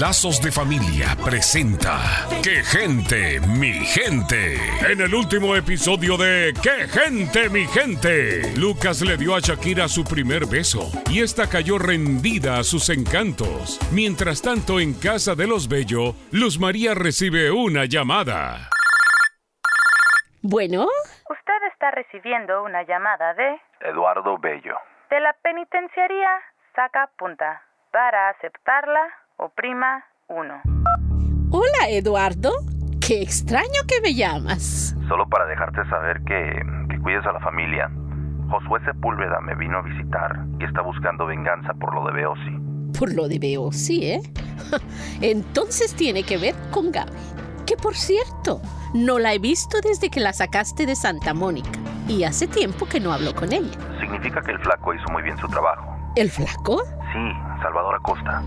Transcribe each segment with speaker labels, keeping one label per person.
Speaker 1: Lazos de Familia presenta ¡Qué gente, mi gente! En el último episodio de ¡Qué gente, mi gente! Lucas le dio a Shakira su primer beso y esta cayó rendida a sus encantos. Mientras tanto, en casa de los Bello, Luz María recibe una llamada.
Speaker 2: Bueno,
Speaker 3: Usted está recibiendo una llamada de
Speaker 4: Eduardo Bello.
Speaker 3: de la penitenciaría Saca Punta. Para aceptarla, oprima 1.
Speaker 2: hola Eduardo. Qué extraño que me llamas.
Speaker 4: Solo para dejarte saber que, que cuides a la familia. Josué Sepúlveda me vino a visitar y está buscando venganza por lo de Beosi.
Speaker 2: Por lo de Beo, sí, ¿eh? Entonces tiene que ver con Gaby. Que por cierto, no la he visto desde que la sacaste de Santa Mónica. Y hace tiempo que no hablo con ella.
Speaker 4: Significa que el flaco hizo muy bien su trabajo.
Speaker 2: ¿El flaco?
Speaker 4: Sí, Salvador Acosta.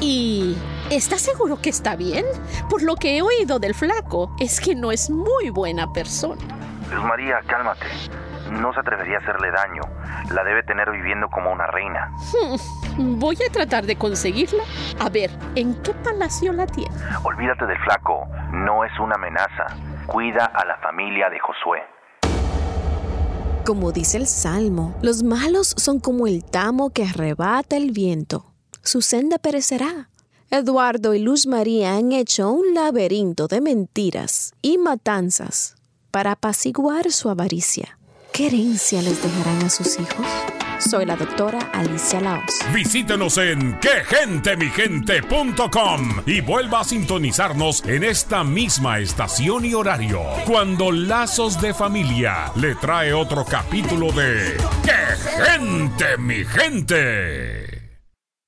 Speaker 2: ¿Y estás seguro que está bien? Por lo que he oído del flaco, es que no es muy buena persona.
Speaker 4: Luz María, cálmate. No se atrevería a hacerle daño. La debe tener viviendo como una reina.
Speaker 2: Voy a tratar de conseguirla. A ver, ¿en qué palacio la tiene?
Speaker 4: Olvídate del flaco. No es una amenaza. Cuida a la familia de Josué.
Speaker 5: Como dice el Salmo, los malos son como el tamo que arrebata el viento. Su senda perecerá. Eduardo y Luz María han hecho un laberinto de mentiras y matanzas para apaciguar su avaricia. ¿Qué herencia les dejarán a sus hijos? Soy la doctora Alicia Laos.
Speaker 1: Visítenos en quegentemigente.com y vuelva a sintonizarnos en esta misma estación y horario cuando Lazos de Familia le trae otro capítulo de ¡Qué gente, mi gente!